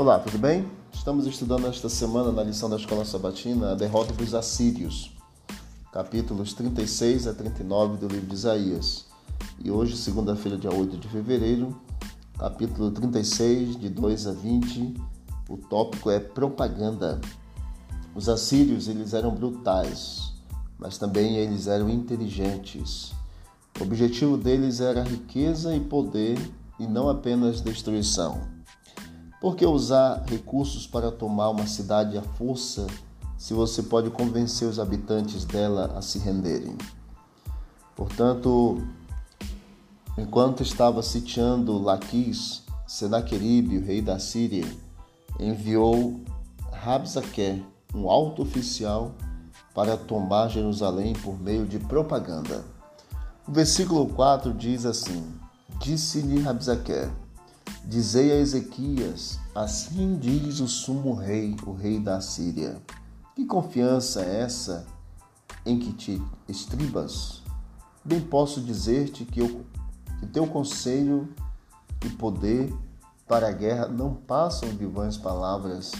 Olá, tudo bem? Estamos estudando esta semana na lição da Escola Sabatina a derrota dos assírios, capítulos 36 a 39 do livro de Isaías. E hoje, segunda-feira, dia 8 de fevereiro, capítulo 36, de 2 a 20, o tópico é propaganda. Os assírios, eles eram brutais, mas também eles eram inteligentes. O objetivo deles era riqueza e poder e não apenas destruição. Por que usar recursos para tomar uma cidade à força se você pode convencer os habitantes dela a se renderem? Portanto, enquanto estava sitiando Laquis, Senaqueribe, o rei da Síria, enviou Rabzaquer, um alto oficial, para tomar Jerusalém por meio de propaganda. O versículo 4 diz assim: Disse-lhe Rabzaquer: Dizei a Ezequias: Assim diz o sumo rei, o rei da Síria. Que confiança é essa em que te estribas? Bem posso dizer-te que, eu, que teu conselho e poder para a guerra não passam de vãs palavras.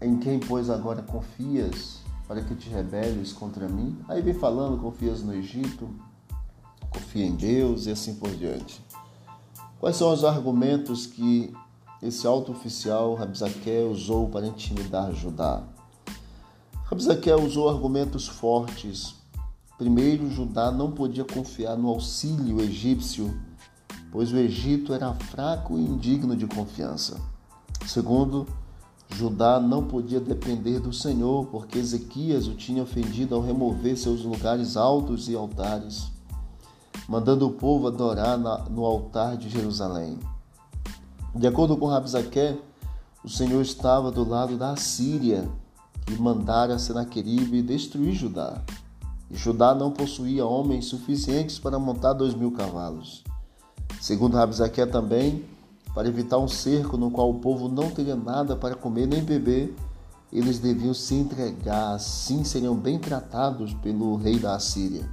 Em quem, pois, agora confias para que te rebeles contra mim? Aí vem falando: confias no Egito, confia em Deus e assim por diante. Quais são os argumentos que esse alto oficial Rabzaque usou para intimidar Judá? Rabzaque usou argumentos fortes. Primeiro, Judá não podia confiar no auxílio egípcio, pois o Egito era fraco e indigno de confiança. Segundo, Judá não podia depender do Senhor, porque Ezequias o tinha ofendido ao remover seus lugares altos e altares mandando o povo adorar no altar de Jerusalém. De acordo com Rabzaque, o Senhor estava do lado da Síria, que mandara Senaqueribe destruir Judá. E Judá não possuía homens suficientes para montar dois mil cavalos. Segundo Rabzaque também, para evitar um cerco no qual o povo não teria nada para comer nem beber, eles deviam se entregar, assim seriam bem tratados pelo rei da Assíria.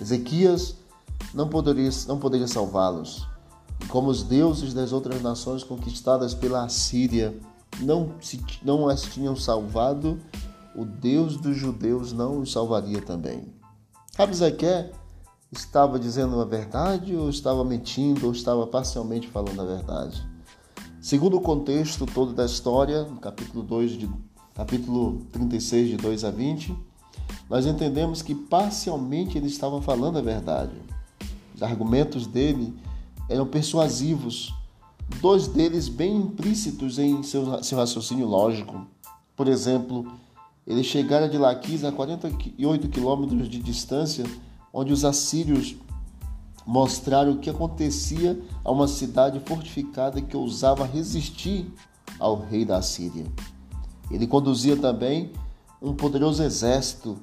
Ezequias não poderia, não poderia salvá-los. E como os deuses das outras nações conquistadas pela Assíria não, se, não as tinham salvado, o Deus dos judeus não os salvaria também. Rabzaque estava dizendo a verdade ou estava mentindo ou estava parcialmente falando a verdade? Segundo o contexto todo da história, no capítulo 2 de capítulo 36 de 2 a 20, nós entendemos que parcialmente ele estava falando a verdade. Os argumentos dele eram persuasivos, dois deles bem implícitos em seu, seu raciocínio lógico. Por exemplo, ele chegara de Laquis a 48 quilômetros de distância, onde os assírios mostraram o que acontecia a uma cidade fortificada que ousava resistir ao rei da Síria. Ele conduzia também um poderoso exército,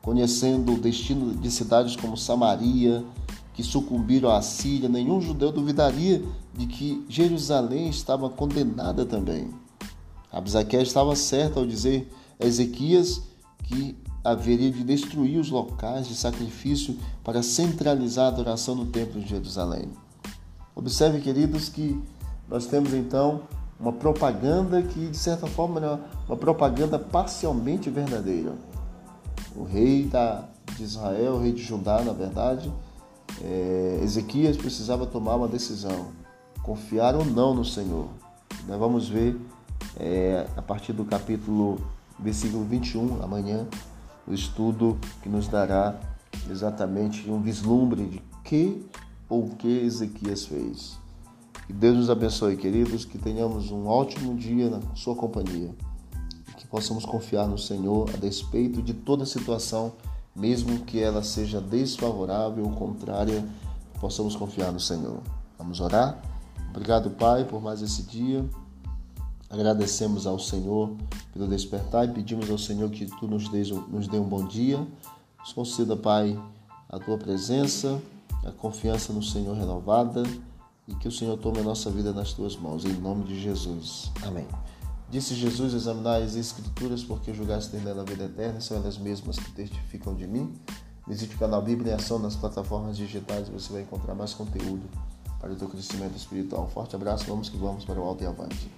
conhecendo o destino de cidades como Samaria, que sucumbiram à Síria, nenhum judeu duvidaria de que Jerusalém estava condenada também. Abzaqué estava certo ao dizer a Ezequias que haveria de destruir os locais de sacrifício para centralizar a adoração no templo de Jerusalém. Observe, queridos, que nós temos então uma propaganda que, de certa forma, é uma propaganda parcialmente verdadeira. O rei da, de Israel, o rei de Judá, na verdade, é, Ezequias precisava tomar uma decisão: confiar ou não no Senhor. Nós vamos ver é, a partir do capítulo, versículo 21, amanhã, o estudo que nos dará exatamente um vislumbre de que ou o que Ezequias fez. Que Deus nos abençoe, queridos, que tenhamos um ótimo dia na sua companhia e que possamos confiar no Senhor a despeito de toda situação mesmo que ela seja desfavorável ou contrária, possamos confiar no Senhor. Vamos orar? Obrigado, Pai, por mais esse dia. Agradecemos ao Senhor pelo despertar e pedimos ao Senhor que Tu nos dê, nos dê um bom dia. Nos conceda, Pai, a Tua presença, a confiança no Senhor renovada e que o Senhor tome a nossa vida nas Tuas mãos. Em nome de Jesus. Amém. Disse Jesus: Examinai as Escrituras, porque julgaste nela a vida eterna, são elas mesmas que testificam de mim. Visite o canal Bíblia em Ação nas plataformas digitais, você vai encontrar mais conteúdo para o teu crescimento espiritual. Um forte abraço, vamos que vamos para o alto e avante.